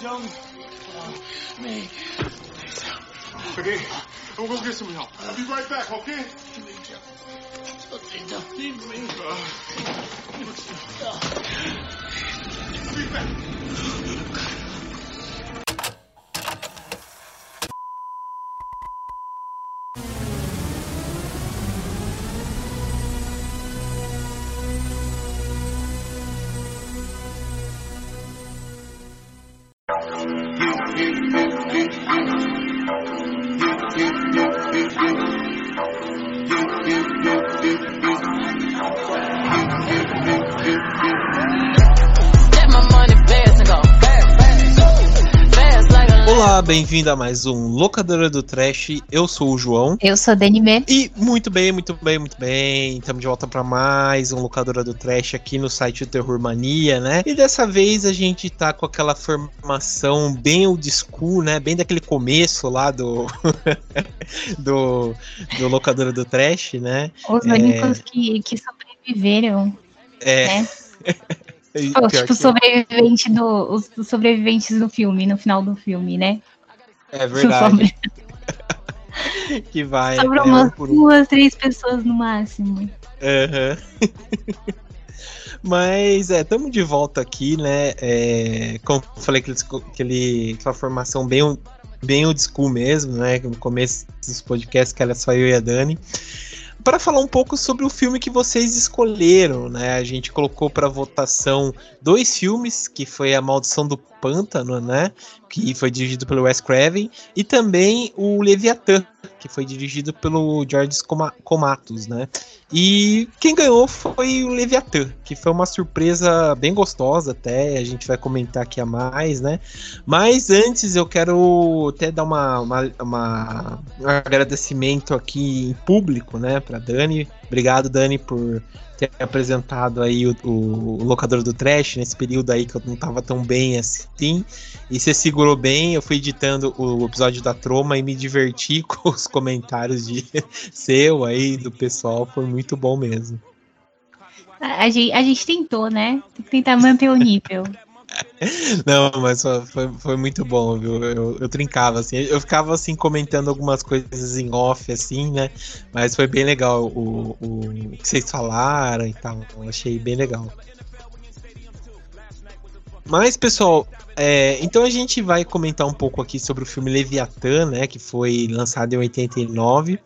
Jones. Uh, me. Okay, I'm gonna get some help. I'll be right back, okay? Please don't leave me. Uh, I'll be back. Bem-vindo a mais um Locadora do Trash. Eu sou o João. Eu sou Dani B. E muito bem, muito bem, muito bem. Estamos de volta para mais um Locadora do Trash aqui no site do Terror Mania, né? E dessa vez a gente tá com aquela formação bem old school, né? Bem daquele começo lá do do, do Locadora do Trash, né? Os É. únicos que, que sobreviveram, É. né? Pô, tipo, que- sobrevivente do, os sobreviventes do filme, no final do filme, né? É verdade que vai sobrou até umas um duas, três pessoas no máximo. Aham. Mas é, estamos de volta aqui, né? É, como eu falei, aquele, aquele, aquela formação bem, bem old school mesmo, né? No começo dos podcasts, que era só eu e a Dani. Para falar um pouco sobre o filme que vocês escolheram, né? A gente colocou para votação dois filmes, que foi A Maldição do Pântano, né? Que foi dirigido pelo Wes Craven, e também o Leviatã, que foi dirigido pelo George Coma- Comatos, né? E quem ganhou foi o Leviatã, que foi uma surpresa bem gostosa até, a gente vai comentar aqui a mais, né? Mas antes eu quero até dar uma, uma, uma- um agradecimento aqui em público, né, pra Dani. Obrigado, Dani, por ter apresentado aí o, o, o locador do trash nesse período aí que eu não tava tão bem assim. E você segurou bem, eu fui editando o episódio da Troma e me diverti com os comentários de seu aí, do pessoal, foi muito bom mesmo. A, a gente, a gente tentou, né? Tem que tentar manter o nível. Não, mas foi, foi, muito bom, viu? Eu, eu trincava, assim, eu ficava assim comentando algumas coisas em off, assim, né? Mas foi bem legal o, o, o que vocês falaram e tal. Eu achei bem legal. Mas, pessoal, é, então a gente vai comentar um pouco aqui sobre o filme Leviatã, né? Que foi lançado em 89.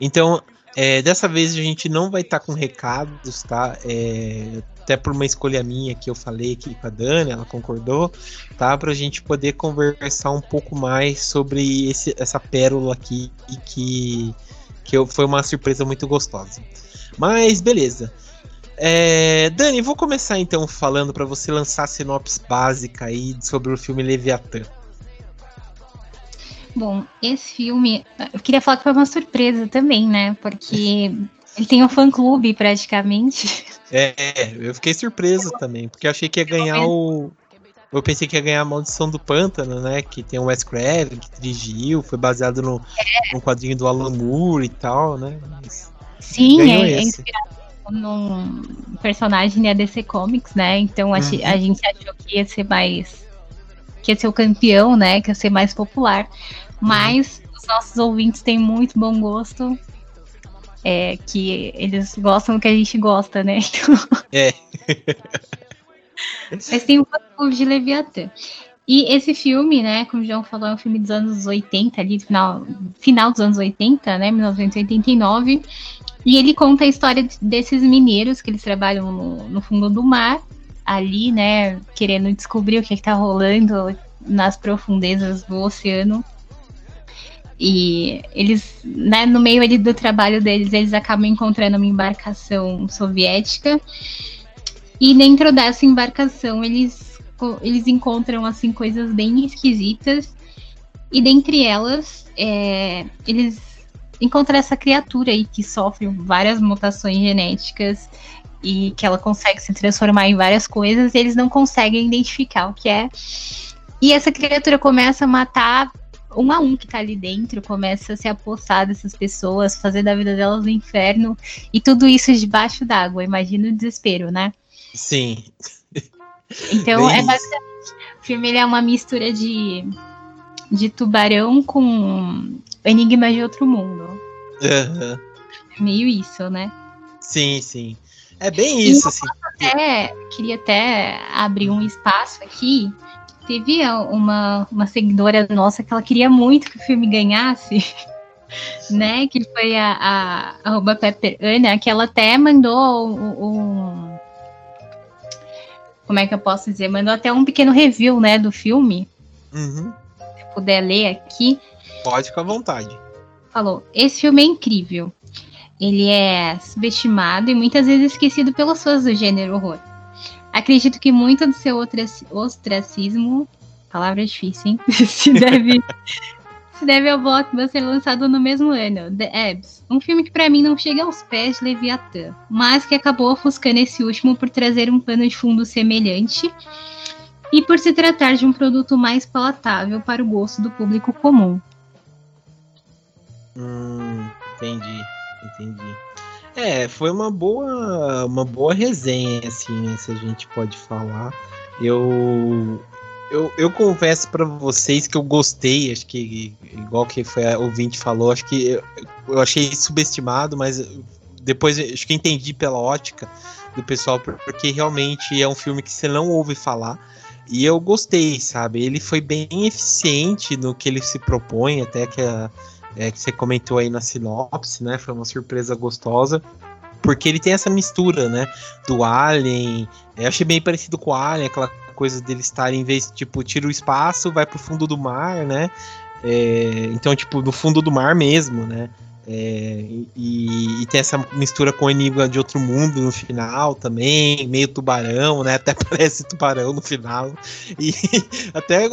Então, é, dessa vez a gente não vai estar com recados, tá? É, até por uma escolha minha que eu falei aqui com a Dani, ela concordou, tá? Pra gente poder conversar um pouco mais sobre esse, essa pérola aqui e que, que eu- foi uma surpresa muito gostosa. Mas beleza. É, Dani, vou começar então falando pra você lançar a sinopse básica aí sobre o filme Leviatã. Bom, esse filme, eu queria falar que foi uma surpresa também, né? Porque ele tem um fã-clube praticamente. É, eu fiquei surpreso também, porque eu achei que ia ganhar o. Eu pensei que ia ganhar a Maldição do Pântano, né? Que tem o Wes Craven, que dirigiu, foi baseado no, no quadrinho do Alan Moore e tal, né? Mas Sim, é, é inspirado num personagem da DC Comics, né? Então a, Uhum. chi- a gente achou que ia ser mais. que ia ser o campeão, né? Que ia ser mais popular. Mas os nossos ouvintes têm muito bom gosto. É, que eles gostam do que a gente gosta, né? Então, É. Mas tem o fã-clube de Leviatã. E esse filme, né, como o João falou, é um filme dos anos 80, ali, final, final dos anos 80, né, 1989. E ele conta a história desses mineiros que eles trabalham no, no fundo do mar, ali, né, querendo descobrir o que está rolando nas profundezas do oceano. E eles, né, no meio ali do trabalho deles, eles acabam encontrando uma embarcação soviética. E dentro dessa embarcação, eles, eles encontram, assim, coisas bem esquisitas. E dentre elas, é, eles encontram essa criatura aí que sofre várias mutações genéticas e que ela consegue se transformar em várias coisas e eles não conseguem identificar o que é. E essa criatura começa a matar um a um que tá ali dentro, começa a se apossar dessas pessoas, fazer da vida delas um inferno, e tudo isso debaixo d'água. Imagina o desespero, né? Sim. Então, Bem é basicamente. O filme ele é uma mistura de, de tubarão com Enigma de Outro Mundo. Aham. Meio isso, né? Sim, sim. É bem isso, assim. até, queria até abrir um espaço aqui. Teve uma, uma seguidora nossa que ela queria muito que o filme ganhasse, né? Que foi a, a arroba Pepper Ana, que ela até mandou um, um- Como é que eu posso dizer? Mandou até um pequeno review, né, do filme. Uhum. Se puder ler aqui. Pode ficar à vontade. falou: esse filme é incrível. Ele é subestimado e muitas vezes esquecido pelos fãs do gênero horror. Acredito que muito do seu ostraci- ostracismo, palavra difícil, hein? se deve se deve ao blockbuster lançado no mesmo ano, The Abs, um filme que pra mim não chega aos pés de Leviathan, mas que acabou ofuscando esse último por trazer um pano de fundo semelhante e por se tratar de um produto mais palatável para o gosto do público comum. Hum, entendi, entendi. É, foi uma boa, uma boa resenha, assim, né, se a gente pode falar. Eu, eu, eu confesso pra vocês que eu gostei, acho que, igual que foi a ouvinte falou, acho que eu, eu achei subestimado, mas depois acho que entendi pela ótica do pessoal, por- porque realmente é um filme que você não ouve falar. E eu gostei, sabe? Ele foi bem eficiente no que ele se propõe, até que a, é, que você comentou aí na sinopse, né? Foi uma surpresa gostosa. Porque ele tem essa mistura, né? Do Alien. Eu achei bem parecido com o Alien, aquela coisa dele estar, em vez, tipo, tira o espaço, vai pro fundo do mar, né? É, então, tipo, no fundo do mar mesmo, né? É, e, e tem essa mistura com Enigma de Outro Mundo no final também, meio tubarão, né? Até parece tubarão no final. E até,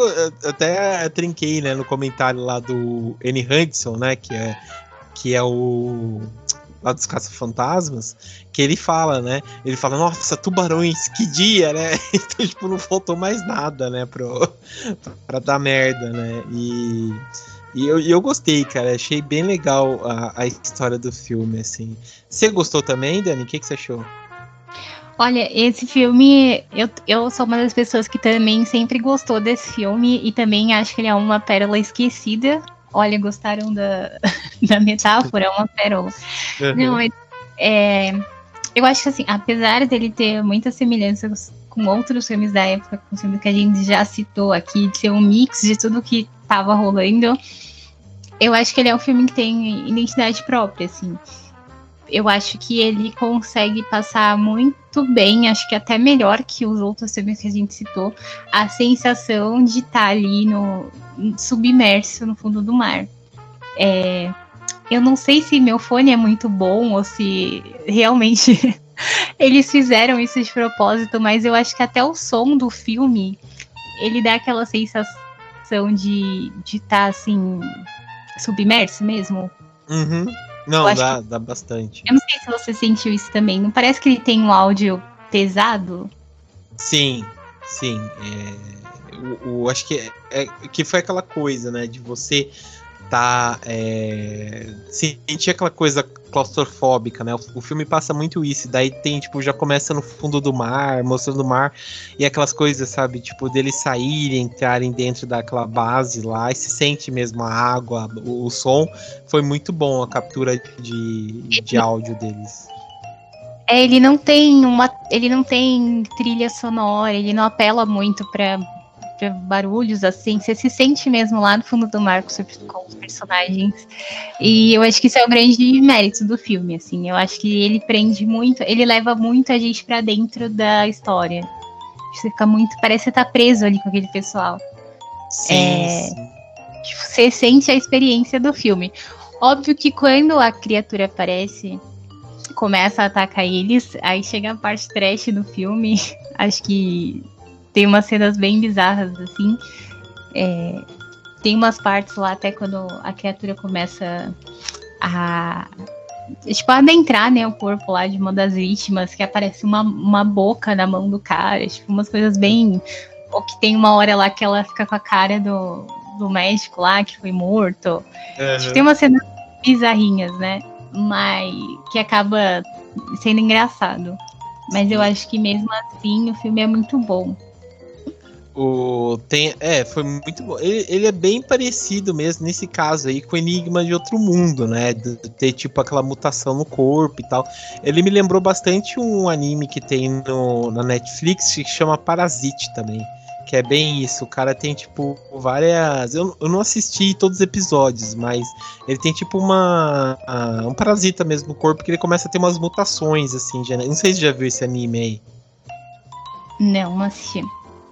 até trinquei, né, no comentário lá do N. Hudson, né? Que é, que é o. Lá dos Caça-Fantasmas, que ele fala, né? Ele fala, nossa, tubarões, que dia, né? Então, tipo, não faltou mais nada, né? Pro, pra dar merda, né? E. E eu, eu gostei, cara. Achei bem legal a, a história do filme, assim. Você gostou também, Dani? O que, que você achou? Olha, esse filme, eu, eu sou uma das pessoas que também sempre gostou desse filme e também acho que ele é uma pérola esquecida. Olha, gostaram da, da metáfora? É uma pérola. Não, mas, é, eu acho que assim, apesar dele ter muitas semelhanças com outros filmes da época, com filmes que a gente já citou aqui, de ser um mix de tudo que tava rolando, eu acho que ele é um filme que tem identidade própria, assim. Eu acho que ele consegue passar muito bem, acho que até melhor que os outros filmes que a gente citou, a sensação de estar ali no submerso no fundo do mar. É, eu não sei se meu fone é muito bom ou se realmente eles fizeram isso de propósito, mas eu acho que até o som do filme ele dá aquela sensação de estar de tá, assim submerso mesmo. Uhum. Não, dá, dá bastante. Eu não sei se você sentiu isso também. Não parece que ele tem um áudio pesado? Sim, sim. É, o, o- acho que, é, é- que foi aquela coisa, né? De você tá. É, sentir aquela coisa claustrofóbica, né? O, o filme passa muito isso. Daí tem, tipo, já começa no fundo do mar, mostrando o mar, e aquelas coisas, sabe? Tipo, deles saírem, entrarem dentro daquela base lá, e se sente mesmo a água, o, o som. Foi muito bom a captura de, de áudio deles. É, ele não tem uma, ele não tem trilha sonora, ele não apela muito pra, barulhos assim. Você se sente mesmo lá no fundo do mar com, os- personagens. E eu acho que isso é o grande mérito do filme, assim. Eu acho que ele prende muito, ele leva muito a gente pra dentro da história. Você fica muito, parece estar preso ali com aquele pessoal. Sim, É, sim. Você sente a experiência do filme. Óbvio que quando a criatura aparece, começa a atacar eles, aí chega a parte trash do filme. Acho que tem umas cenas bem bizarras, assim. É, tem umas partes lá até quando a criatura começa a. Tipo, adentrar, né, o corpo lá de uma das vítimas, que aparece uma, uma boca na mão do cara, tipo, umas coisas bem. Ou que tem uma hora lá que ela fica com a cara do, do médico lá que foi morto. Tipo, tem umas cenas bizarrinhas, né? Mas que acaba sendo engraçado. Mas eu acho que mesmo assim o filme é muito bom. O, tem, é, foi muito bom. Ele, ele, é bem parecido mesmo nesse caso aí com Enigma de Outro Mundo, né? De, de, ter tipo aquela mutação no corpo e tal. Ele me lembrou bastante um anime que tem no, na Netflix que chama Parasite também. Que é bem isso. O cara tem tipo várias. Eu, eu não assisti todos os episódios, mas ele tem tipo uma. Um parasita mesmo no corpo que ele começa a ter umas mutações, assim. Já, não sei se já viu esse anime aí. Não, não assisti.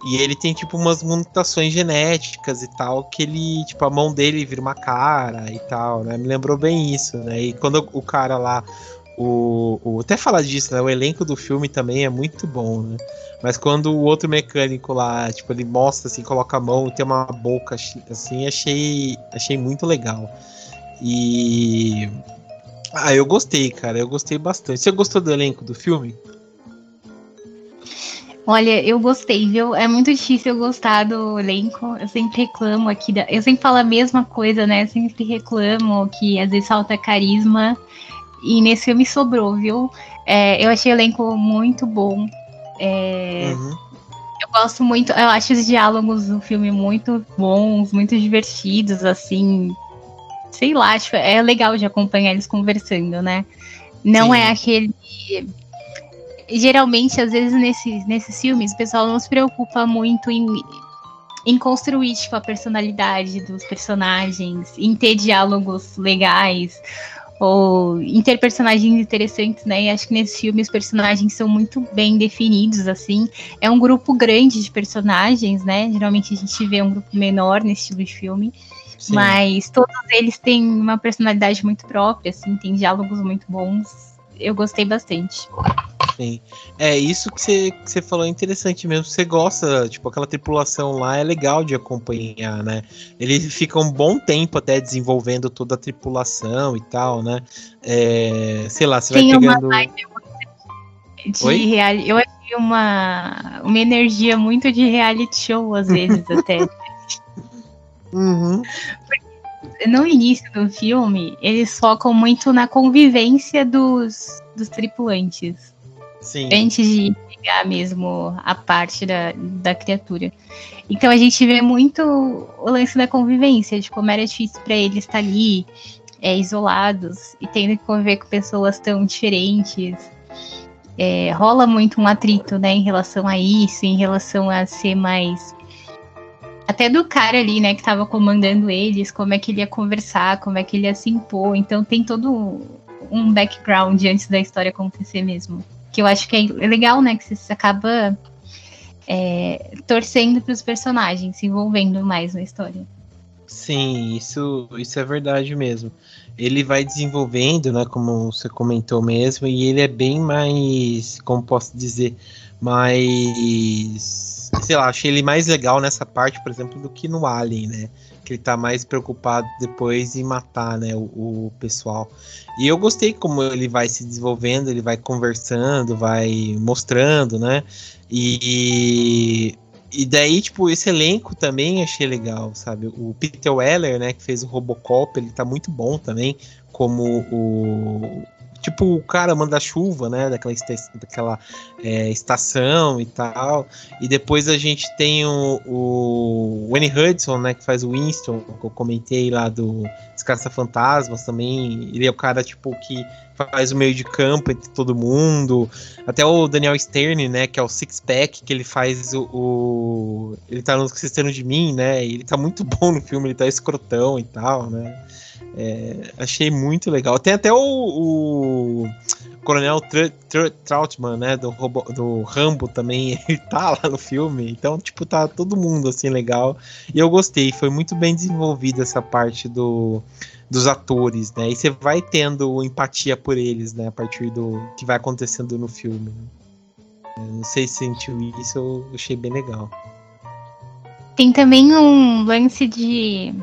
E ele tem, tipo, umas mutações genéticas e tal, que ele, tipo, a mão dele vira uma cara e tal, né? Me lembrou bem isso, né? E quando o cara lá, o, o até falar disso, né? O elenco do filme também é muito bom, né? Mas quando o outro mecânico lá, tipo, ele mostra assim, coloca a mão e tem uma boca assim, achei, achei muito legal. E ah, eu gostei, cara, eu gostei bastante. Você gostou do elenco do filme? Olha, eu gostei, viu? É muito difícil eu gostar do elenco. Eu sempre reclamo aqui. Da... Eu sempre falo a mesma coisa, né? Eu sempre reclamo que às vezes falta carisma. E nesse filme sobrou, viu? É, eu achei o elenco muito bom. É... Uhum. Eu gosto muito, eu acho os diálogos do filme muito bons, muito divertidos, assim. Sei lá, acho, é legal de acompanhar eles conversando, né? Não Sim. é aquele geralmente, às vezes, nesses, nesses filmes, o pessoal não se preocupa muito em, em construir tipo, a personalidade dos personagens, em ter diálogos legais, ou em ter personagens interessantes, né? E acho que nesse filme os personagens são muito bem definidos, assim. É um grupo grande de personagens, né? Geralmente a gente vê um grupo menor nesse tipo de filme. Sim. Mas todos eles têm uma personalidade muito própria, assim, tem diálogos muito bons. Eu gostei bastante. Sim. É, isso que você, que você falou é interessante mesmo. Você gosta, tipo, aquela tripulação lá é legal de acompanhar, né? Ele fica um bom tempo até desenvolvendo toda a tripulação e tal, né? É, sei lá, você Tem vai pegando. Uma de reality, eu achei uma, uma energia muito de reality show, às vezes, até. Uhum. No início do filme, eles focam muito na convivência dos, dos tripulantes. Sim. Antes de pegar mesmo a parte da, da criatura. Então a gente vê muito o lance da convivência, de como era difícil para eles estar ali, é, isolados, e tendo que conviver com pessoas tão diferentes. É, rola muito um atrito, né, em relação a isso, em relação a ser mais. Até do cara ali, né, que tava comandando eles, como é que ele ia conversar, como é que ele ia se impor. Então tem todo um background antes da história acontecer mesmo que eu acho que é legal, né? Que você acaba é, torcendo para os personagens, se envolvendo mais na história. Sim, isso, isso é verdade mesmo. Ele vai desenvolvendo, né? Como você comentou mesmo, e ele é bem mais, como posso dizer, mais, sei lá, achei ele mais legal nessa parte, por exemplo, do que no Alien, né? que ele tá mais preocupado depois em matar, né, o, o, pessoal. E eu gostei como ele vai se desenvolvendo, ele vai conversando, vai mostrando, né? E, e daí, tipo, esse elenco também achei legal, sabe? O Peter Weller, né, que fez o Robocop, ele tá muito bom também, como o, tipo o cara manda chuva, né? Daquela, daquela é, estação e tal. E depois a gente tem o, o Winnie Hudson, né? Que faz o Winston, que eu comentei lá do Descaça Fantasmas também. Ele é o cara, tipo, que faz o meio de campo entre todo mundo. Até o Daniel Stern, né? Que é o Six Pack, que ele faz o. o ele tá no Sistema de Mim, né? Ele tá muito bom no filme, ele tá escrotão e tal, né? É, achei muito legal. Tem até o, o Coronel Tr Tr Troutman, né, do, do Rambo também, ele tá lá no filme. Então, tipo, tá todo mundo assim legal. E eu gostei, foi muito bem desenvolvida essa parte do, dos atores, né? E você vai tendo empatia por eles, né, a partir do que vai acontecendo no filme. Né? Não sei se sentiu isso, eu achei bem legal. Tem também um lance de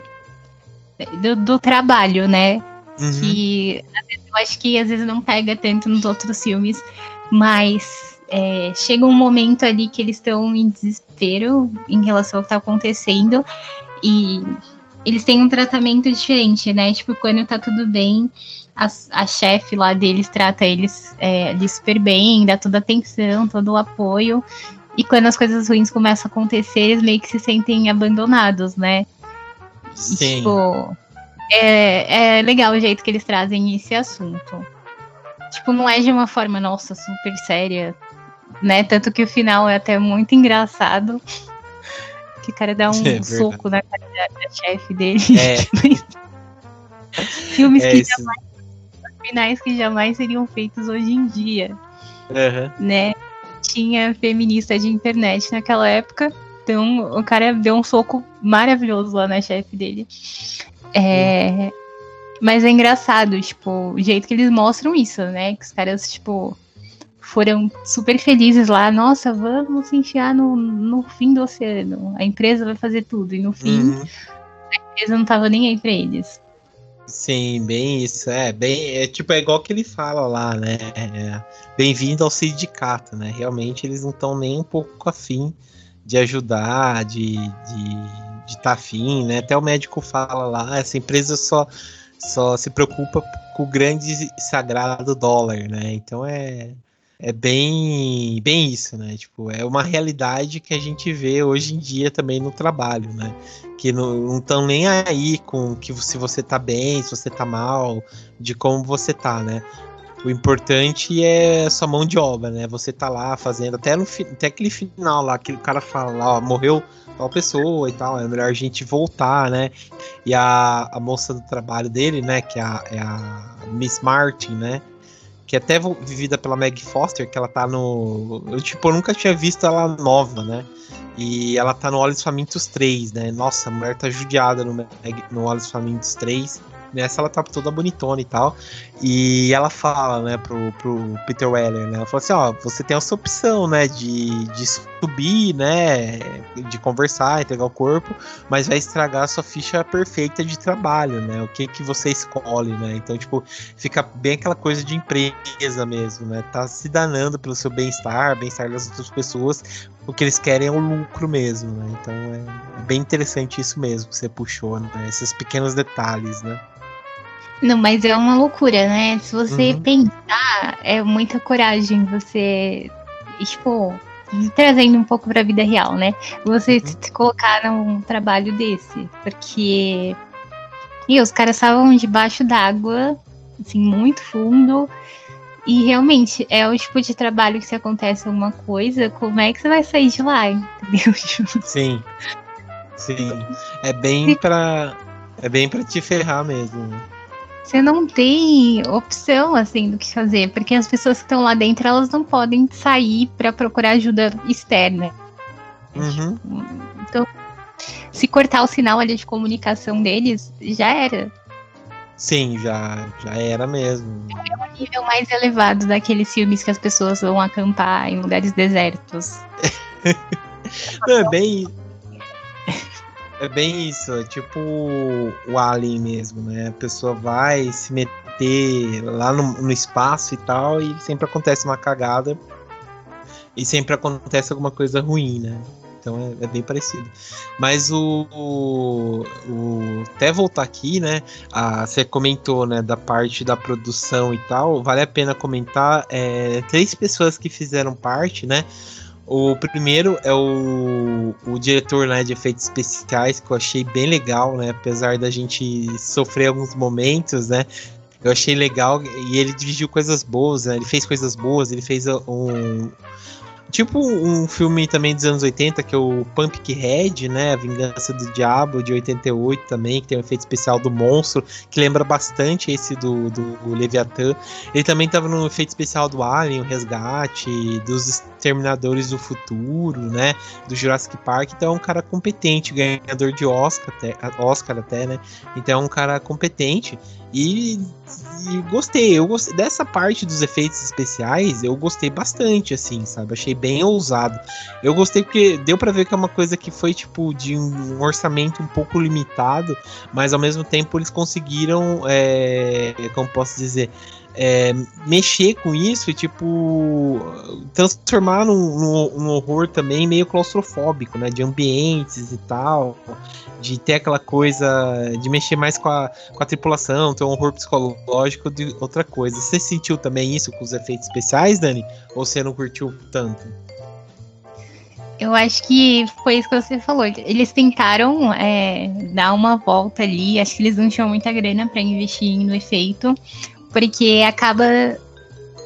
do, do trabalho, né? Uhum. Que eu acho que às vezes não pega tanto nos outros filmes, mas é, chega um momento ali que eles estão em desespero em relação ao que está acontecendo e eles têm um tratamento diferente, né? Tipo, quando tá tudo bem, a, a chefe lá deles trata eles é, super bem, dá toda a atenção, todo o apoio. E quando as coisas ruins começam a acontecer, eles meio que se sentem abandonados, né? Sim. Tipo, é, é legal o jeito que eles trazem esse assunto. Tipo, não é de uma forma, nossa, super séria, né? Tanto que o final é até muito engraçado. Que o cara dá um É soco na cara da, da chefe dele. É. Filmes É que jamais, finais que jamais seriam feitos hoje em dia, Aham. né? Tinha feminista de internet naquela época. Então o cara deu um soco maravilhoso lá na chefe dele. É, Mas é engraçado, tipo, o jeito que eles mostram isso, né? Que os caras, tipo, foram super felizes lá. Nossa, vamos se enfiar no, no fim do oceano. A empresa vai fazer tudo. E no fim, Uhum. a empresa não tava nem aí pra eles. Sim, bem isso. É, bem, é tipo, é igual que ele fala lá, né? É, Bem-vindo ao sindicato, né? Realmente eles não estão nem um pouco afim de ajudar, de estar de, de tá afim, né? Até o médico fala lá, essa empresa só, só se preocupa com o grande sagrado dólar, né? Então é, é bem, bem isso, né? Tipo, é uma realidade que a gente vê hoje em dia também no trabalho, né? que não estão nem aí com que se você tá bem, se você tá mal, de como você tá, né? O importante é sua mão de obra, né? Você tá lá fazendo, até, no, até aquele final lá, que o cara fala lá, ó, morreu tal pessoa e tal, é melhor a gente voltar, né? E a, a moça do trabalho dele, né, que é a, é a Miss Martin, né? Que é até vivida pela Meg Foster, que ela tá no. Eu, tipo, eu nunca tinha visto ela nova, né? E ela tá no Olhos Famintos 3, né? Nossa, a mulher tá judiada no, Meg- no Olhos Famintos 3. Nessa ela tá toda bonitona e tal. E ela fala, né, pro, pro Peter Weller, né? Ela fala assim, ó, você tem essa opção, né, de, de subir, né, de conversar, entregar o corpo, mas vai estragar a sua ficha perfeita de trabalho, né? O que que você escolhe, né? Então, tipo, fica bem aquela coisa de empresa mesmo, né? Tá se danando pelo seu bem-estar, bem-estar das outras pessoas, o que eles querem é o lucro mesmo, né? Então é bem interessante isso mesmo que você puxou, né? Esses pequenos detalhes, né? Não, mas é uma loucura, né? Se você Uhum. pensar, é muita coragem você, tipo, trazendo um pouco pra vida real, né? Você Uhum. se colocar num trabalho desse. Porque. E os caras estavam debaixo d'água, assim, muito fundo. E realmente, é o tipo de trabalho que se acontece alguma coisa, como é que você vai sair de lá, entendeu? Tipo, Sim. Sim. É bem pra. É bem pra te ferrar mesmo. né? Você não tem opção assim do que fazer, porque as pessoas que estão lá dentro elas não podem sair para procurar ajuda externa. Uhum. Então, se cortar o sinal ali de comunicação deles, já era. Sim, já, já era mesmo. O nível mais elevado daqueles filmes que as pessoas vão acampar em lugares desertos. É bem. É bem isso, é tipo o Alien mesmo, né? A pessoa vai se meter lá no, no espaço e tal, e sempre acontece uma cagada. E sempre acontece alguma coisa ruim, né? Então é, é bem parecido. Mas o, o, o- Até voltar aqui, né? a- você comentou, né, da parte da produção e tal. Vale a pena comentar. é, três pessoas que fizeram parte, né? O primeiro é o, o diretor né, de efeitos especiais, que eu achei bem legal, né? Apesar da gente sofrer alguns momentos, né? Eu achei legal e ele dirigiu coisas boas, né? Ele fez coisas boas, ele fez um. Tipo um filme também dos anos 80, que é o Pumpkinhead, né? A Vingança do Diabo, de 88 também, que tem um efeito especial do monstro, que lembra bastante esse do, do Leviatã. Ele também estava no efeito especial do Alien, o Resgate, dos Exterminadores do Futuro, né? Do Jurassic Park. Então é um cara competente, ganhador de Oscar até, Oscar até né? Então é um cara competente. E, e gostei, eu gostei dessa parte dos efeitos especiais, eu gostei bastante, assim, sabe? Achei bem ousado. Eu gostei porque deu pra ver que é uma coisa que foi, tipo, de um orçamento um pouco limitado, mas ao mesmo tempo eles conseguiram, é, como posso dizer, é, mexer com isso e, tipo, transformar num, num- num horror também meio claustrofóbico, né? De ambientes e tal, de ter aquela coisa de mexer mais com a, com a tripulação, ter um horror psicológico de outra coisa. Você sentiu também isso com os efeitos especiais, Dani? Ou você não curtiu tanto? Eu acho que foi isso que você falou. Eles tentaram é, dar uma volta ali. Acho que eles não tinham muita grana para investir no efeito, porque acaba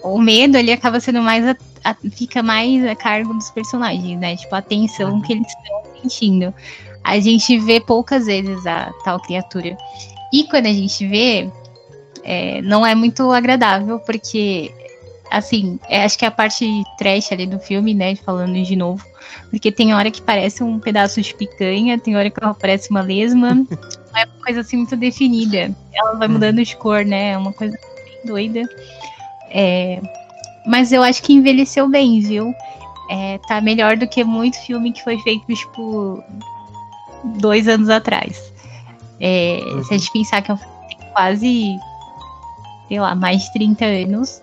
o medo ali acaba sendo mais a, a, fica mais a cargo dos personagens, né? Tipo a tensão que eles estão sentindo. A gente vê poucas vezes a tal criatura. E quando a gente vê, é, não é muito agradável, porque assim, é, acho que é a parte trash ali do filme, né? Falando de novo. Porque tem hora que parece um pedaço de picanha, tem hora que parece uma lesma. Não é uma coisa assim muito definida. Ela vai mudando de cor, né? É uma coisa doida. É, mas eu acho que envelheceu bem, viu? É, tá melhor do que muito filme que foi feito, tipo, dois anos atrás. É, uhum. Se a gente pensar que é um filme que tem quase, sei lá, mais de 30 anos,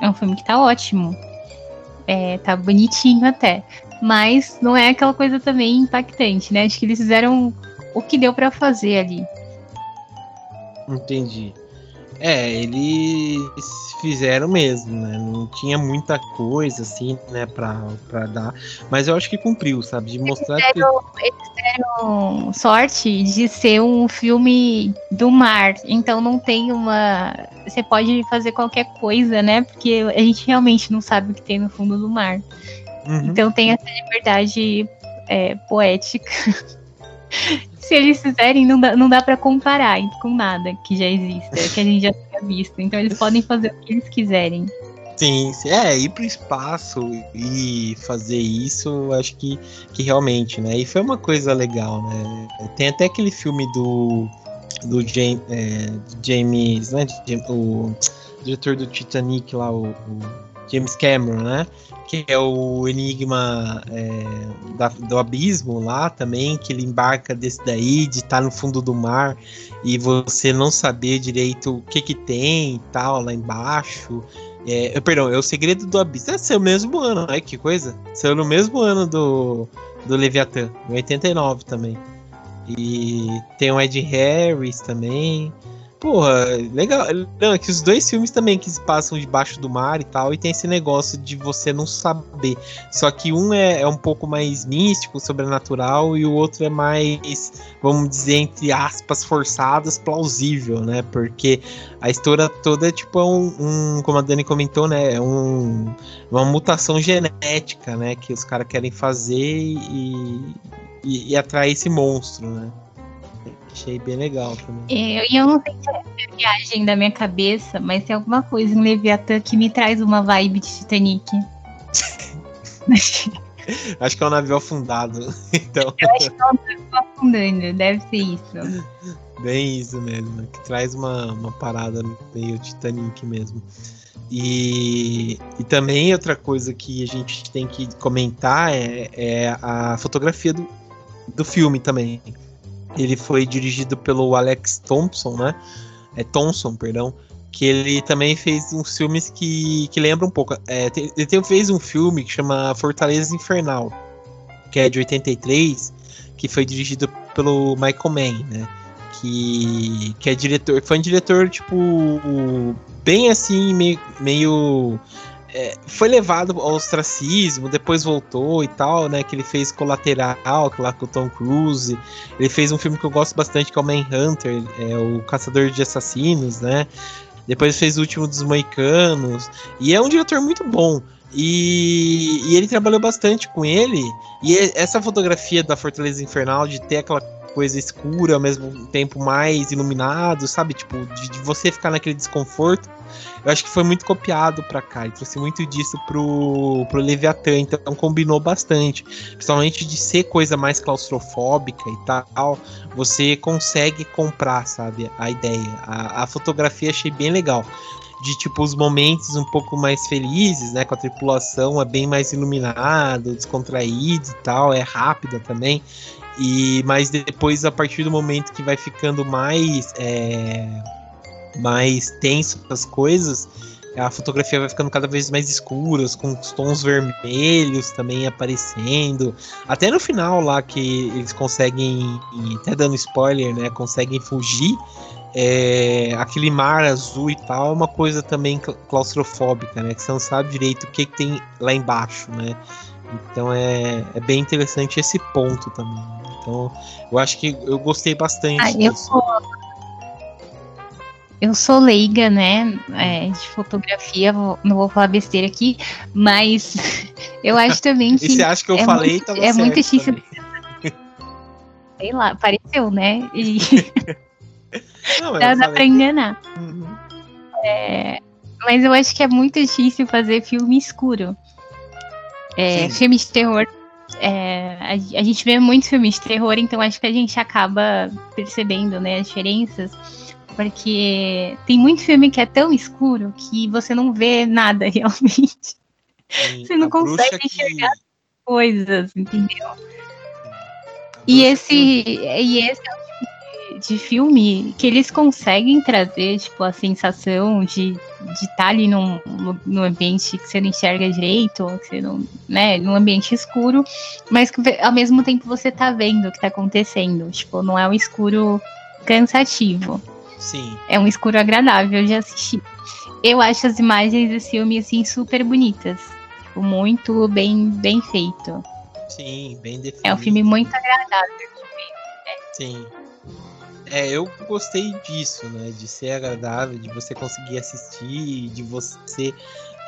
é um filme que tá ótimo. É, tá bonitinho até. Mas não é aquela coisa também impactante, né? Acho que eles fizeram o que deu para fazer ali. Entendi. É, eles fizeram mesmo, né? Não tinha muita coisa assim, né, pra, pra dar. Mas eu acho que cumpriu, sabe? De mostrar eles deram, que. Eles deram sorte de ser um filme do mar. Então não tem uma. Você pode fazer qualquer coisa, né? Porque a gente realmente não sabe o que tem no fundo do mar. Uhum. Então tem essa liberdade é, poética. Se eles fizerem, não dá, não dá para comparar com nada que já exista, que a gente já tenha visto. Então eles podem fazer o que eles quiserem. Sim, é, ir pro espaço e fazer isso, acho que, que realmente, né? E foi uma coisa legal, né? Tem até aquele filme do, do James, é, James né? O diretor do Titanic lá, o, o James Cameron, né? que é o enigma é, da, do abismo lá também, que ele embarca desse daí, de estar tá no fundo do mar e você não saber direito o que que tem e tal lá embaixo. É, perdão, é o segredo do abismo. É seu mesmo ano, né? Que coisa. Saiu no mesmo ano do, do Leviathan, em 89 também. E tem o Ed Harris também. Porra, legal. Não, é que os dois filmes também que se passam debaixo do mar e tal, e tem esse negócio de você não saber. Só que um é, é um pouco mais místico, sobrenatural, e o outro é mais, vamos dizer, entre aspas, forçadas, plausível, né? Porque a história toda é tipo um, um como a Dani comentou, né? É um, uma mutação genética, né? Que os caras querem fazer e, e, e atrair esse monstro, né? Achei bem legal também. É, e eu, eu não sei se é viagem da minha cabeça, mas tem alguma coisa em Leviathan que me traz uma vibe de Titanic. acho que é um navio afundado. Então... Eu acho que é um navio afundando, deve ser isso. Bem isso mesmo, que traz uma, uma parada meio Titanic mesmo. E, e também outra coisa que a gente tem que comentar é, é a fotografia do, do filme também. Ele foi dirigido pelo Alex Thompson, né? É Thompson, perdão. Que ele também fez uns filmes que, que lembram um pouco. É, ele fez um filme que chama Fortaleza Infernal, que é de 83, que foi dirigido pelo Michael Mann, né? Que, que é diretor. Foi um diretor, tipo, bem assim, meio, meio é, foi levado ao ostracismo, depois voltou e tal, né? Que ele fez Colateral, lá com o Tom Cruise. Ele fez um filme que eu gosto bastante, que é o Manhunter, é o Caçador de Assassinos, né? Depois fez o Último dos Moicanos. E é um diretor muito bom. E, e, ele trabalhou bastante com ele. E essa fotografia da Fortaleza Infernal, de ter aquela coisa escura, ao mesmo tempo mais iluminado, sabe? Tipo, de, de você ficar naquele desconforto eu acho que foi muito copiado para cá e trouxe muito disso pro, pro Leviathan, então combinou bastante. Principalmente de ser coisa mais claustrofóbica e tal, você consegue comprar, sabe, a ideia. A, a fotografia achei bem legal de tipo os momentos um pouco mais felizes, né, com a tripulação é bem mais iluminado, descontraído e tal, é rápida também. E mas depois a partir do momento que vai ficando mais é, mais tenso as coisas, a fotografia vai ficando cada vez mais escuras, com os tons vermelhos também aparecendo. Até no final lá que eles conseguem, até dando spoiler, né? Conseguem fugir. É, aquele mar azul e tal é uma coisa também claustrofóbica, né? Que você não sabe direito o que, que tem lá embaixo, né? Então é, é bem interessante esse ponto também. Então eu acho que eu gostei bastante ah, eu. Sou, eu sou leiga, né, é, de fotografia, vou, não vou falar besteira aqui, mas eu acho também que. e você acha que eu é falei? Muito, é muito certo difícil. também. Sei lá, pareceu, né? E Não, dá, dá pra enganar. Uhum. É, mas eu acho que é muito difícil fazer filme escuro. É, filme de terror. É, a, a gente vê muito filme de terror, então acho que a gente acaba percebendo né, as diferenças. Porque tem muito filme que é tão escuro que você não vê nada realmente. Você não consegue que- enxergar Coisas, entendeu? E esse, que- e esse é o tipo de filme que eles conseguem trazer, tipo, a sensação de estar ali num, num ambiente que você não enxerga direito, que você não, né, num ambiente escuro, mas que ao mesmo tempo você tá vendo o que tá acontecendo. Tipo, não é um escuro cansativo, Sim, é um escuro agradável de assistir. Eu acho as imagens desse filme, assim, super bonitas. Tipo, muito bem, bem feito. sim, bem definido. É um filme muito agradável. Sim. É, eu gostei disso, né? De ser agradável, de você conseguir assistir, de você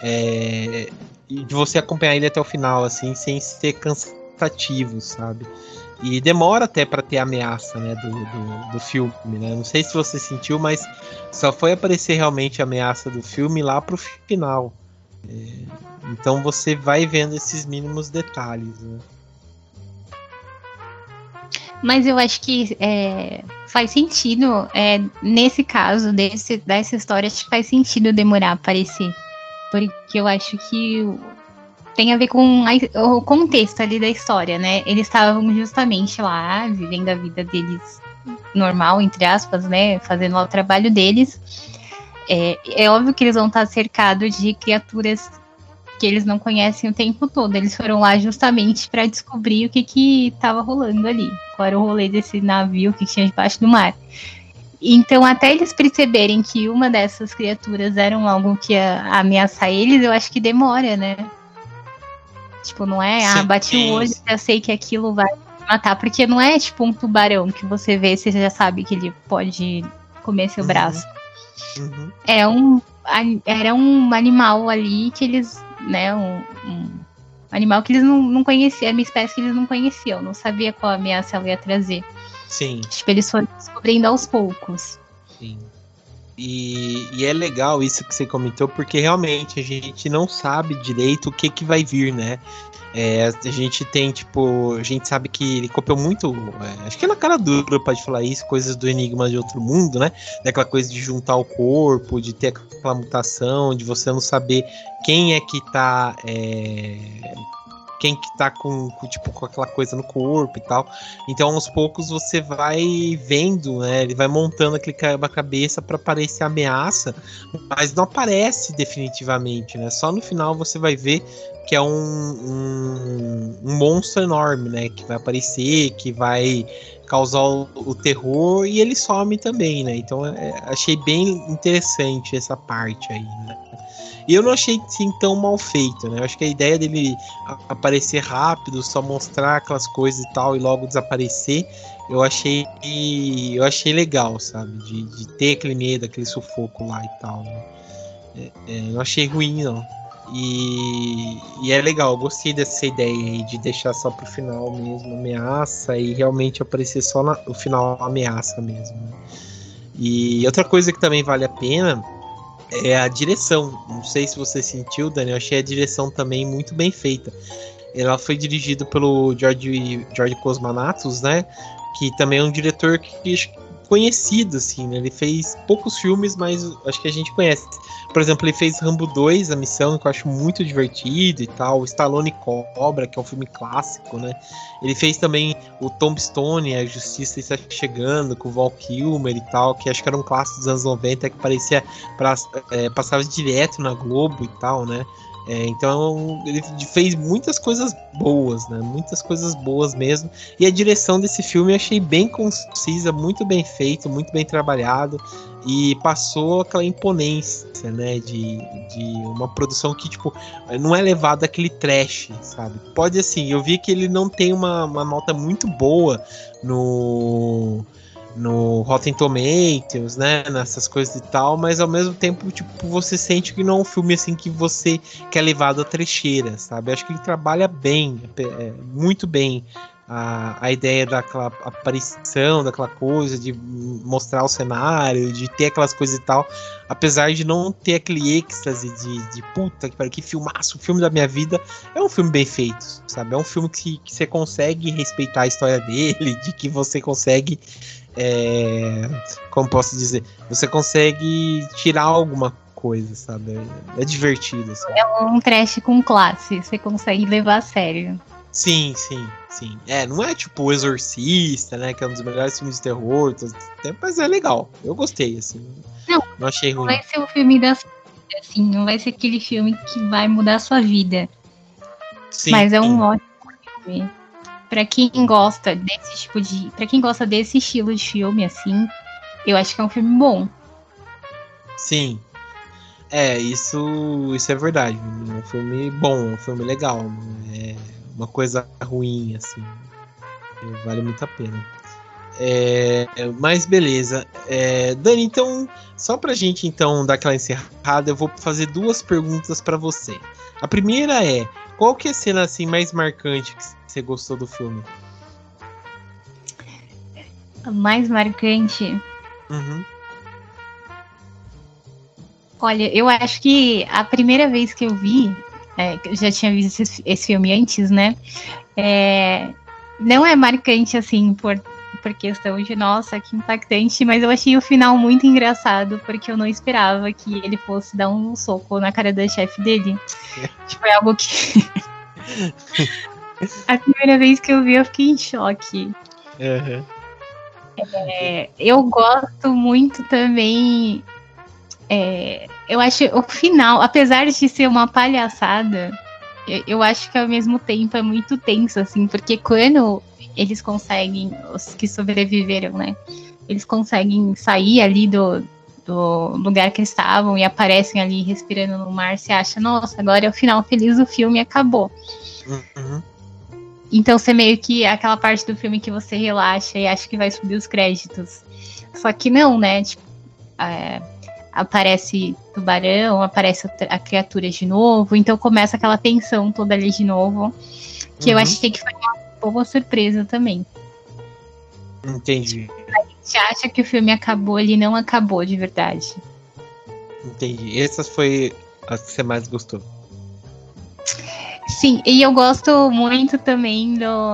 é, de você acompanhar ele até o final, assim, sem ser cansativo, sabe? E demora até pra ter ameaça, né, do, do, do filme, né? Não sei se você sentiu, mas só foi aparecer realmente a ameaça do filme lá pro final. É, então você vai vendo esses mínimos detalhes, né? Mas eu acho que é, faz sentido, é, nesse caso, desse, dessa história, acho que faz sentido demorar a aparecer. Porque eu acho que tem a ver com a- o contexto ali da história, né? Eles estavam justamente lá, vivendo a vida deles normal, entre aspas, né? Fazendo lá o trabalho deles. É, é óbvio que eles vão estar cercados de criaturas que eles não conhecem o tempo todo. Eles foram lá justamente para descobrir o que que estava rolando ali. Qual era o rolê desse navio que tinha debaixo do mar. Então, até eles perceberem que uma dessas criaturas eram algo que ia ameaçar eles, eu acho que demora, né? Tipo, não é, ah, bati o olho, já sei que aquilo vai matar, porque não é tipo um tubarão que você vê, você já sabe que ele pode comer seu Uhum. braço Uhum. é um era um animal ali que eles, né, um, um animal que eles não, não conheciam, era uma espécie que eles não conheciam, não sabia qual ameaça ela ia trazer. Sim. Tipo, eles foram descobrindo aos poucos. Sim. E, e é legal isso que você comentou, porque realmente a gente não sabe direito o que, que vai vir, né? É, a gente tem, tipo, a gente sabe que ele copiou muito, é, acho que é na cara dura pode falar isso, coisas do Enigma de Outro Mundo, né? Daquela coisa de juntar o corpo, de ter aquela mutação, de você não saber quem é que tá. é, quem que tá com, com, tipo, com aquela coisa no corpo e tal. Então, aos poucos, você vai vendo, né? Ele vai montando aquele quebra-cabeça para parecer ameaça, mas não aparece definitivamente, né? Só no final você vai ver que é um, um, um monstro enorme, né? Que vai aparecer, que vai causar o, o terror e ele some também, né? Então, é, achei bem interessante essa parte aí, né? E eu não achei assim tão mal feito, né? Eu acho que a ideia dele aparecer rápido, só mostrar aquelas coisas e tal e logo desaparecer, eu achei eu achei legal, sabe? De, de ter aquele medo, aquele sufoco lá e tal. Né? É, é, não achei ruim, não. E, e é legal, gostei dessa ideia aí de deixar só pro final mesmo ameaça e realmente aparecer só na- no final ameaça mesmo. né? E outra coisa que também vale a pena é a direção. Não sei se você sentiu, Daniel, eu achei a direção também muito bem feita. Ela foi dirigida pelo George, George Cosmanatos, né? Que também é um diretor que conhecido, assim, né? Ele fez poucos filmes, mas acho que a gente conhece. Por exemplo, ele fez Rambo 2, A Missão, que eu acho muito divertido e tal. Stallone Cobra, que é um filme clássico, né? Ele fez também o Tombstone, A Justiça Está Chegando, com o Val Kilmer e tal, que acho que era um clássico dos anos 90, que parecia pra, é, passava direto na Globo e tal, né? É, então ele fez muitas coisas boas, né? Muitas coisas boas mesmo. E a direção desse filme eu achei bem concisa, muito bem feito, muito bem trabalhado e passou aquela imponência, né? De, de uma produção que tipo não é levado aquele trash, sabe? Pode assim, eu vi que ele não tem uma, uma nota muito boa no no Rotten Tomatoes, né, nessas coisas e tal, mas ao mesmo tempo, tipo, você sente que não é um filme assim que você quer levar da trecheira, sabe? Acho que ele trabalha bem, é, muito bem a, a ideia daquela aparição, daquela coisa de mostrar o cenário, de ter aquelas coisas e tal, apesar de não ter aquele êxtase de, de puta que que filmaço, o filme da minha vida, é um filme bem feito, sabe? É um filme que, que você consegue respeitar a história dele, de que você consegue é, como posso dizer, você consegue tirar alguma coisa, sabe? É, é divertido. Assim. É um trash com classe, você consegue levar a sério. Sim, sim, sim. É, não é tipo o Exorcista, né? Que é um dos melhores filmes de terror, mas é legal. Eu gostei, assim. Não, não achei ruim. Não vai ser o filme da assim, não vai ser aquele filme que vai mudar a sua vida. Sim, mas é um sim. ótimo filme para quem gosta desse tipo de, para quem gosta desse estilo de filme assim, eu acho que é um filme bom. Sim. É, isso, isso é verdade. É um filme bom, um filme legal. É uma coisa ruim, assim. Vale muito a pena. É, mas beleza. É, Dani, então, só pra gente então dar aquela encerrada, eu vou fazer duas perguntas para você. A primeira é: qual que é a cena assim mais marcante que você gostou do filme? A mais marcante? Uhum. Olha, eu acho que a primeira vez que eu vi, é, eu já tinha visto esse, esse filme antes, né? É, não é marcante assim por, por questão de nossa, que impactante, mas eu achei o final muito engraçado, porque eu não esperava que ele fosse dar um soco na cara da chefe dele. tipo, é algo que. A primeira vez que eu vi, eu fiquei em choque. Uhum. É, eu gosto muito também. É, eu acho o final, apesar de ser uma palhaçada, eu, eu, acho que ao mesmo tempo é muito tenso, assim, porque quando eles conseguem, os que sobreviveram, né? Eles conseguem sair ali do, do lugar que estavam e aparecem ali respirando no mar, você acha, nossa, agora é o final feliz do filme acabou. Uhum. Então você meio que aquela parte do filme que você relaxa e acha que vai subir os créditos. Só que não, né? Tipo, é, aparece tubarão, aparece a criatura de novo, então começa aquela tensão toda ali de novo. Que uhum. eu achei que foi uma boa surpresa também. Entendi. A gente acha que o filme acabou, ele não acabou de verdade. Entendi. Essa foi a que você mais gostou. Sim, e eu gosto muito também do,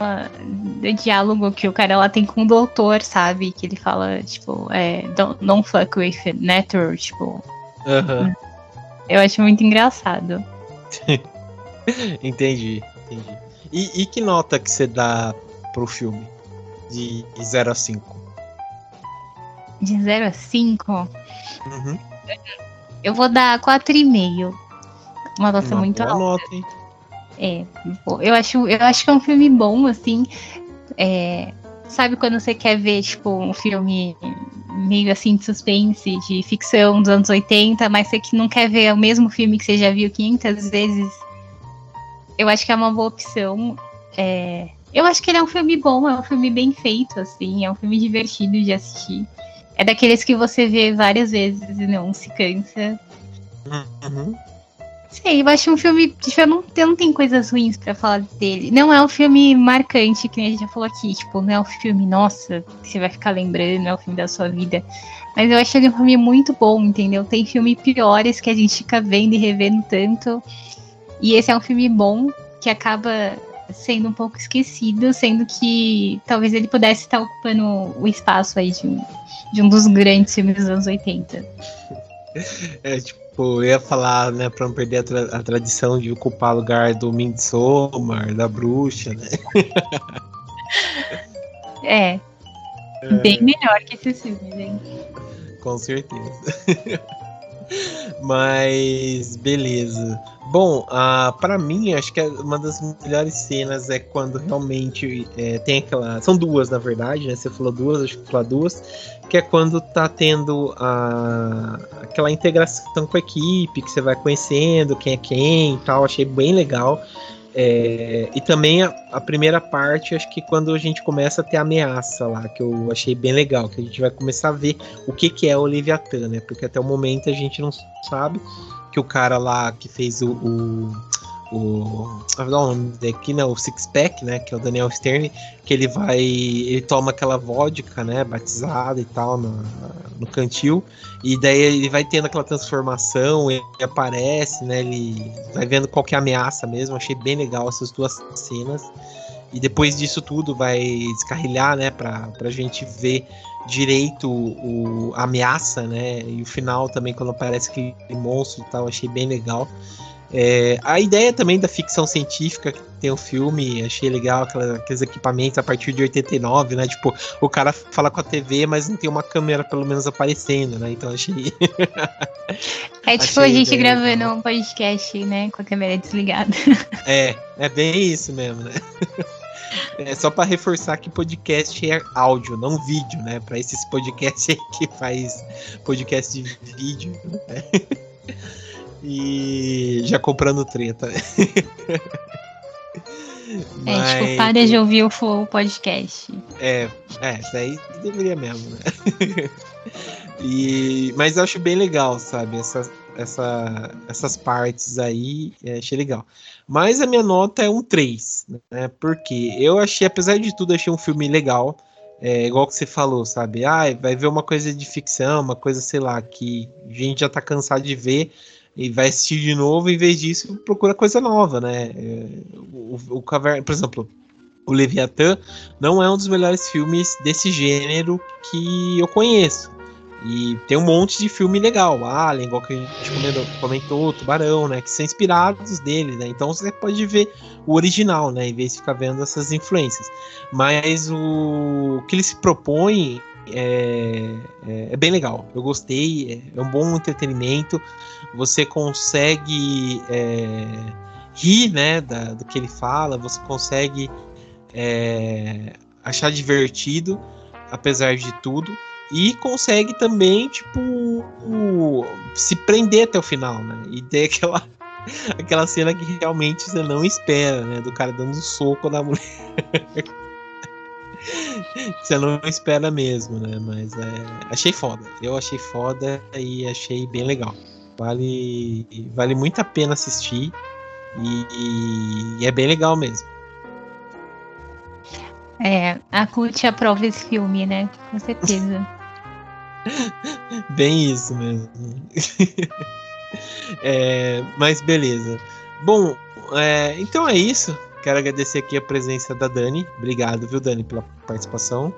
do diálogo que o cara lá tem com o doutor, sabe? Que ele fala, tipo, é, don't, don't fuck with nature, tipo. Uhum. Eu acho muito engraçado. entendi, entendi. E, e, que nota que você dá pro filme? De 0 a 5? De 0 a 5? Uhum. Eu vou dar 4,5. Uma nota Uma muito alta. Nota, hein? É, eu acho, eu acho que é um filme bom, assim. É, sabe quando você quer ver, tipo, um filme meio assim de suspense, de ficção dos anos 80, mas você que não quer ver o mesmo filme que você já viu 500 vezes? Eu acho que é uma boa opção. É, eu acho que ele é um filme bom, é um filme bem feito, assim, é um filme divertido de assistir. É daqueles que você vê várias vezes e não se cansa. Uhum. Sei, eu acho um filme. Tipo, não, não tenho coisas ruins para falar dele. Não é um filme marcante, que a gente já falou aqui. Tipo, não é um filme, nossa, que você vai ficar lembrando, não é o filme da sua vida. Mas eu acho ele um filme muito bom, entendeu? Tem filmes piores que a gente fica vendo e revendo tanto. E esse é um filme bom que acaba sendo um pouco esquecido, sendo que talvez ele pudesse estar ocupando o espaço aí de um, de um dos grandes filmes dos anos 80. É, tipo, Tipo, eu ia falar, né, pra não perder a, tra a tradição de ocupar lugar do Midsommar, da bruxa, né? é. é. Bem melhor que esse filme, gente. Com certeza. Mas beleza. Bom, uh, para mim, acho que é uma das melhores cenas é quando realmente é, tem aquela. São duas, na verdade, né? Você falou duas, acho que falou duas. Que é quando tá tendo a, aquela integração com a equipe, que você vai conhecendo quem é quem e tal. Achei bem legal. É, e também a, a, primeira parte, acho que quando a gente começa a ter ameaça lá, que eu achei bem legal, que a gente vai começar a ver o que, que é o Leviathan, né? Porque até o momento a gente não sabe que o cara lá que fez o. o o, o nome daqui, né, o Six Pack, né, que é o Daniel Stern, que ele vai, ele toma aquela vodka, né, batizada e tal no, no cantil, e daí ele vai tendo aquela transformação, ele aparece, né, ele vai vendo qual que é a ameaça mesmo, achei bem legal essas duas cenas, e depois disso tudo vai descarrilhar, né, pra, pra gente ver direito o, a ameaça, né? E o final também, quando aparece aquele monstro e tal, achei bem legal. É, a ideia também da ficção científica que tem o filme, achei legal aquelas, aqueles equipamentos a partir de 89, né? Tipo, o cara fala com a TV, mas não tem uma câmera pelo menos aparecendo, né? Então achei. É tipo achei a gente gravando um podcast, né? Com a câmera desligada. É, é bem isso mesmo, né? É só para reforçar que podcast é áudio, não vídeo, né? Para esses podcasts aí que faz podcast de vídeo. Né? E já comprando treta. Mas... É, tipo, para de ouvir o Flow Podcast. É, é, isso aí deveria mesmo, né? e, mas eu acho bem legal, sabe? Essa, essa, essas partes aí, é, achei legal. Mas a minha nota é um 3, né? Porque eu achei, apesar de tudo, achei um filme legal. É, igual que você falou, sabe? Ah, vai ver uma coisa de ficção, uma coisa, sei lá, que a gente já tá cansado de ver e vai assistir de novo, em vez disso, procura coisa nova, né? É, o, o Caverna, por exemplo, o Leviathan não é um dos melhores filmes desse gênero que eu conheço. E tem um monte de filme legal, Alien, igual que a gente comentou, comentou, Tubarão, né? Que são inspirados dele, né? Então você pode ver o original, né? Em vez de ficar vendo essas influências. Mas o que ele se propõe é, é, é, bem legal. Eu gostei, é, é, um bom entretenimento. Você consegue é, rir, né, da, do que ele fala. Você consegue é, achar divertido, apesar de tudo e consegue também, tipo, o, se prender até o final, né? E ter aquela, aquela cena que realmente você não espera, né? Do cara dando um soco na mulher. você não espera mesmo, né? Mas é, achei foda. Eu achei foda e achei bem legal. Vale, vale muito a pena assistir e, e é bem legal mesmo. É, a CUT aprova esse filme, né? Com certeza. Bem isso mesmo. é, mas beleza. Bom, é, então é isso. Quero agradecer aqui a presença da Dani. Obrigado, viu, Dani, pela participação.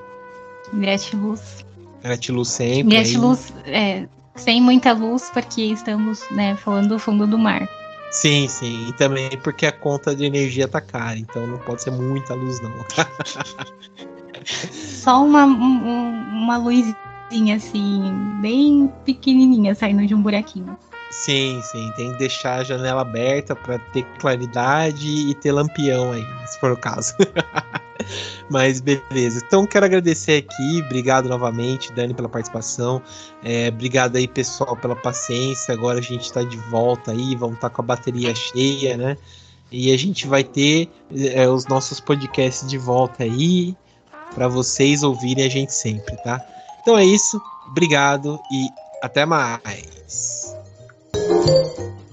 Gratiluz. Gratiluz sempre. Gratiluz, é, sem muita luz, porque estamos né, falando do fundo do mar. Sim, sim. E também porque a conta de energia tá cara, então não pode ser muita luz, não. Só uma, um, uma luzinha assim, bem pequenininha saindo de um buraquinho. Sim, sim. Tem que deixar a janela aberta para ter claridade e ter lampião aí, se for o caso. Mas beleza. Então quero agradecer aqui. Obrigado novamente, Dani, pela participação. É, obrigado aí, pessoal, pela paciência. Agora a gente está de volta aí. Vamos estar tá com a bateria cheia, né? E a gente vai ter é, os nossos podcasts de volta aí para vocês ouvirem a gente sempre, tá? Então é isso. Obrigado e até mais. Música